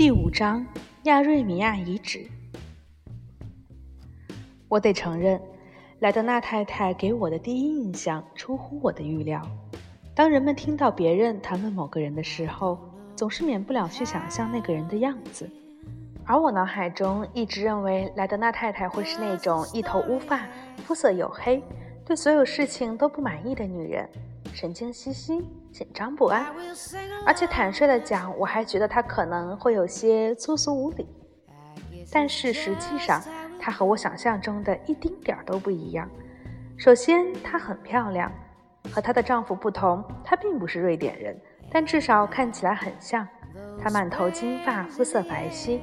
第五章亚瑞米亚遗址。我得承认，莱德纳太太给我的第一印象出乎我的预料。当人们听到别人谈论某个人的时候，总是免不了去想象那个人的样子。而我脑海中一直认为莱德纳太太会是那种一头乌发、肤色黝黑、对所有事情都不满意的女人，神经兮兮。紧张不安，而且坦率地讲，我还觉得她可能会有些粗俗无礼。但是实际上，她和我想象中的一丁点儿都不一样。首先，她很漂亮，和她的丈夫不同，她并不是瑞典人，但至少看起来很像。她满头金发，肤色白皙，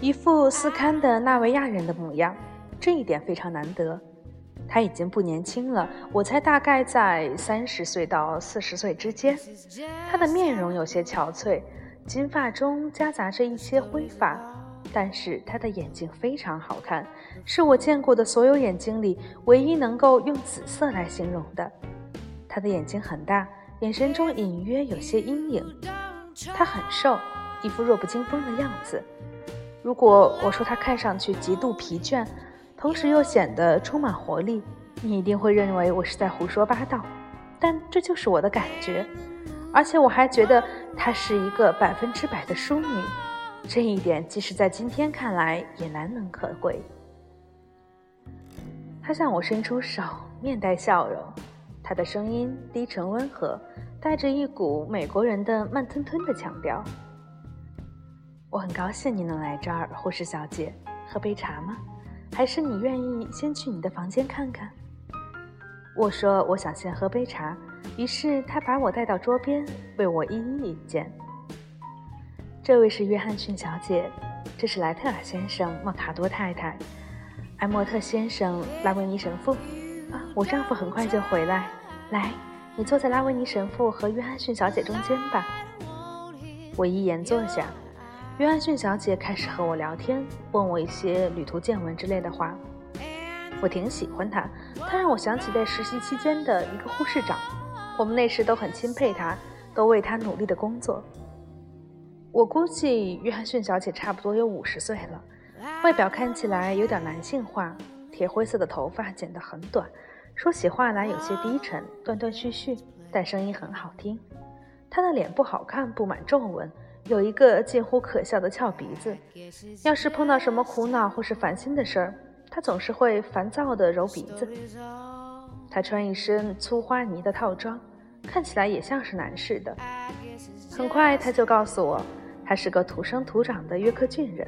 一副斯堪的纳维亚人的模样，这一点非常难得。他已经不年轻了，我猜大概在三十岁到四十岁之间。他的面容有些憔悴，金发中夹杂着一些灰发，但是他的眼睛非常好看，是我见过的所有眼睛里唯一能够用紫色来形容的。他的眼睛很大，眼神中隐约有些阴影。他很瘦，一副弱不禁风的样子。如果我说他看上去极度疲倦，同时又显得充满活力，你一定会认为我是在胡说八道，但这就是我的感觉。而且我还觉得她是一个百分之百的淑女，这一点即使在今天看来也难能可贵。她向我伸出手，面带笑容，她的声音低沉温和，带着一股美国人的慢吞吞的腔调。我很高兴你能来这儿，护士小姐，喝杯茶吗？还是你愿意先去你的房间看看？我说我想先喝杯茶，于是他把我带到桌边，为我一一引荐。这位是约翰逊小姐，这是莱特尔先生、莫卡多太太、埃莫特先生、拉维尼神父。啊，我丈夫很快就回来。来，你坐在拉维尼神父和约翰逊小姐中间吧。我一言坐下。约翰逊小姐开始和我聊天，问我一些旅途见闻之类的话。我挺喜欢她，她让我想起在实习期间的一个护士长，我们那时都很钦佩她，都为她努力的工作。我估计约翰逊小姐差不多有五十岁了，外表看起来有点男性化，铁灰色的头发剪得很短，说起话来有些低沉，断断续续，但声音很好听。她的脸不好看，布满皱纹。有一个近乎可笑的翘鼻子，要是碰到什么苦恼或是烦心的事儿，他总是会烦躁地揉鼻子。他穿一身粗花呢的套装，看起来也像是男士的。很快他就告诉我，他是个土生土长的约克郡人。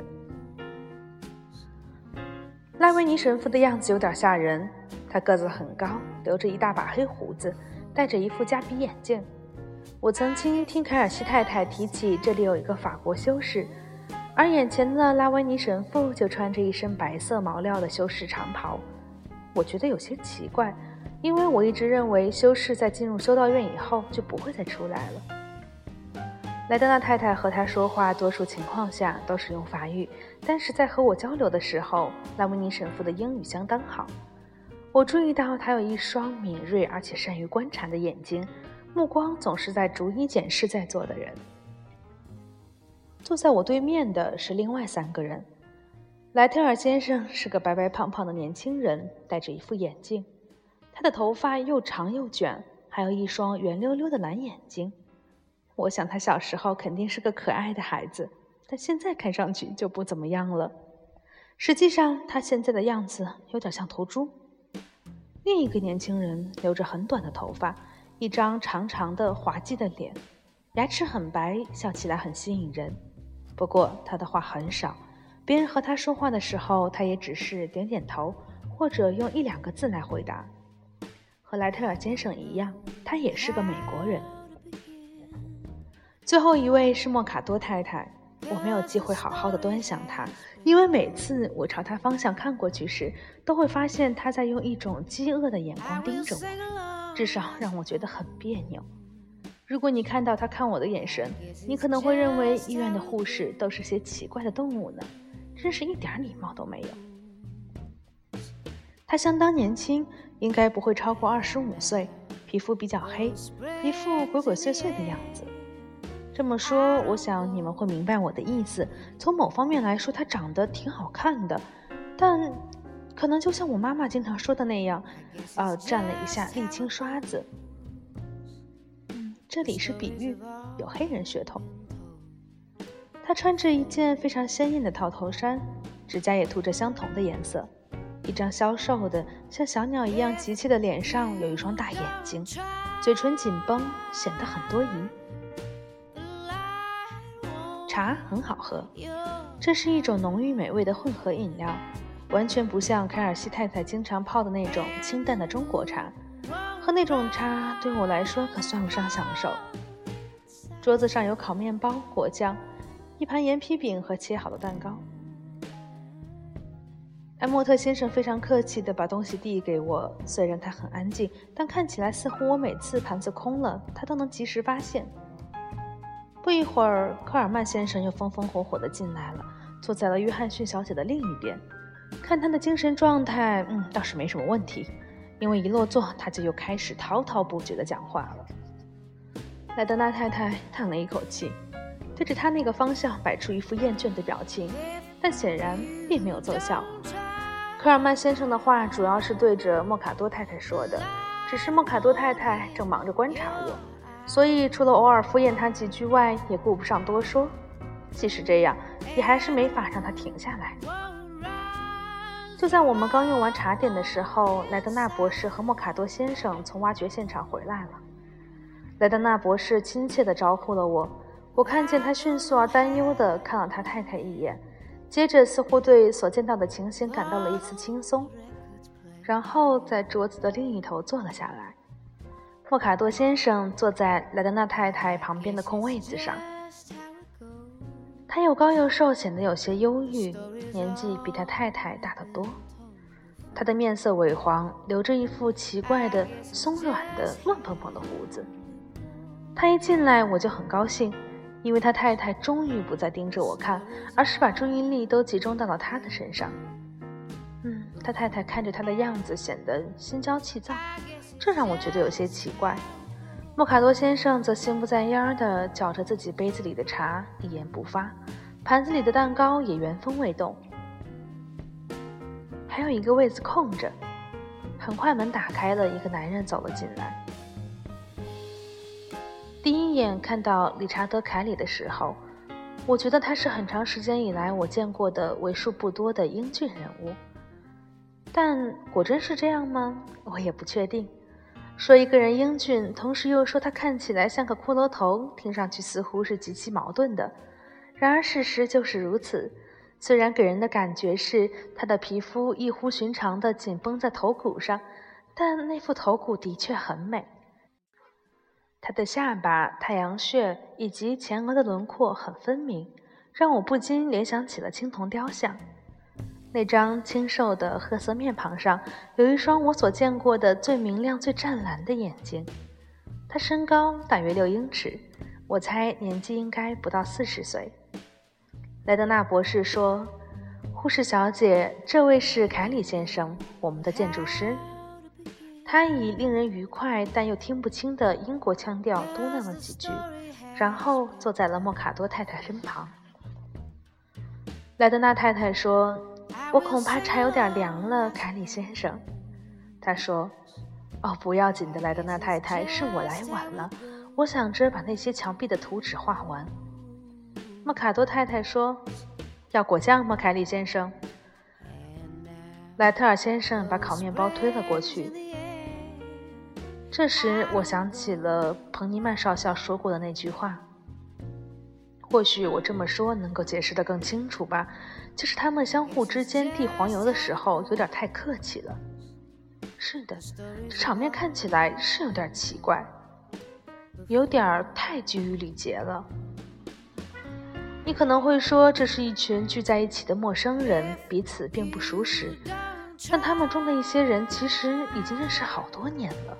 拉维尼神父的样子有点吓人，他个子很高，留着一大把黑胡子，戴着一副夹鼻眼镜。我曾经听凯尔西太太提起这里有一个法国修士，而眼前的拉维尼神父就穿着一身白色毛料的修士长袍。我觉得有些奇怪，因为我一直认为修士在进入修道院以后就不会再出来了。莱德纳太太和他说话，多数情况下都是用法语，但是在和我交流的时候，拉维尼神父的英语相当好。我注意到他有一双敏锐而且善于观察的眼睛。目光总是在逐一检视在座的人。坐在我对面的是另外三个人。莱特尔先生是个白白胖胖的年轻人，戴着一副眼镜，他的头发又长又卷，还有一双圆溜溜的蓝眼睛。我想他小时候肯定是个可爱的孩子，但现在看上去就不怎么样了。实际上，他现在的样子有点像头猪。另一个年轻人留着很短的头发。一张长长的滑稽的脸，牙齿很白，笑起来很吸引人。不过他的话很少，别人和他说话的时候，他也只是点点头，或者用一两个字来回答。和莱特尔先生一样，他也是个美国人。最后一位是莫卡多太太，我没有机会好好的端详她，因为每次我朝她方向看过去时，都会发现她在用一种饥饿的眼光盯着我。至少让我觉得很别扭。如果你看到他看我的眼神，你可能会认为医院的护士都是些奇怪的动物呢，真是一点礼貌都没有。他相当年轻，应该不会超过二十五岁，皮肤比较黑，一副鬼鬼祟祟的样子。这么说，我想你们会明白我的意思。从某方面来说，她长得挺好看的，但可能就像我妈妈经常说的那样，呃，蘸了一下沥青刷子。嗯，这里是比喻，有黑人血统。她穿着一件非常鲜艳的套头衫，指甲也涂着相同的颜色。一张消瘦的像小鸟一样急切的脸上有一双大眼睛，嘴唇紧绷，显得很多疑。茶很好喝，这是一种浓郁美味的混合饮料，完全不像凯尔西太太经常泡的那种清淡的中国茶。喝那种茶对我来说可算不上享受。桌子上有烤面包、果酱，一盘盐皮饼和切好的蛋糕。艾莫特先生非常客气地把东西递给我，虽然他很安静，但看起来似乎我每次盘子空了，他都能及时发现。不一会儿，科尔曼先生又风风火火地进来了，坐在了约翰逊小姐的另一边。看他的精神状态，嗯，倒是没什么问题，因为一落座，他就又开始滔滔不绝地讲话了。莱德纳太太叹了一口气，对着他那个方向摆出一副厌倦的表情，但显然并没有奏效。科尔曼先生的话主要是对着莫卡多太太说的，只是莫卡多太太正忙着观察我，所以除了偶尔敷衍他几句外，也顾不上多说。即使这样，也还是没法让他停下来。就在我们刚用完茶点的时候，莱德纳博士和莫卡多先生从挖掘现场回来了。莱德纳博士亲切地招呼了我，我看见他迅速而担忧地看了他太太一眼。接着，似乎对所见到的情形感到了一丝轻松，然后在桌子的另一头坐了下来。莫卡多先生坐在莱德纳太太旁边的空位子上，他又高又瘦，显得有些忧郁，年纪比他太太大得多。他的面色萎黄，留着一副奇怪的松软的乱蓬蓬的胡子。他一进来，我就很高兴。因为他太太终于不再盯着我看，而是把注意力都集中到了他的身上。嗯，他太太看着他的样子显得心焦气躁，这让我觉得有些奇怪。莫卡多先生则心不在焉地搅着自己杯子里的茶，一言不发，盘子里的蛋糕也原封未动。还有一个位子空着，很快门打开了，一个男人走了进来。第一眼看到理查德·凯里的时候，我觉得他是很长时间以来我见过的为数不多的英俊人物。但果真是这样吗？我也不确定。说一个人英俊，同时又说他看起来像个骷髅头，听上去似乎是极其矛盾的。然而事实就是如此。虽然给人的感觉是他的皮肤异乎寻常的紧绷在头骨上，但那副头骨的确很美。他的下巴、太阳穴以及前额的轮廓很分明，让我不禁联想起了青铜雕像。那张清瘦的褐色面庞上有一双我所见过的最明亮、最湛蓝的眼睛。他身高大约六英尺，我猜年纪应该不到四十岁。莱德纳博士说：“护士小姐，这位是凯里先生，我们的建筑师。”他以令人愉快但又听不清的英国腔调嘟囔了几句，然后坐在了莫卡多太太身旁。莱德纳太太说：“我恐怕茶有点凉了，凯里先生。”他说：“哦，不要紧的，莱德纳太太，是我来晚了。我想着把那些墙壁的图纸画完。”莫卡多太太说：“要果酱吗，凯里先生？”莱特尔先生把烤面包推了过去。这时，我想起了彭尼曼少校说过的那句话。或许我这么说能够解释得更清楚吧，就是他们相互之间递黄油的时候有点太客气了。是的，这场面看起来是有点奇怪，有点太拘于礼节了。你可能会说，这是一群聚在一起的陌生人，彼此并不熟识，但他们中的一些人其实已经认识好多年了。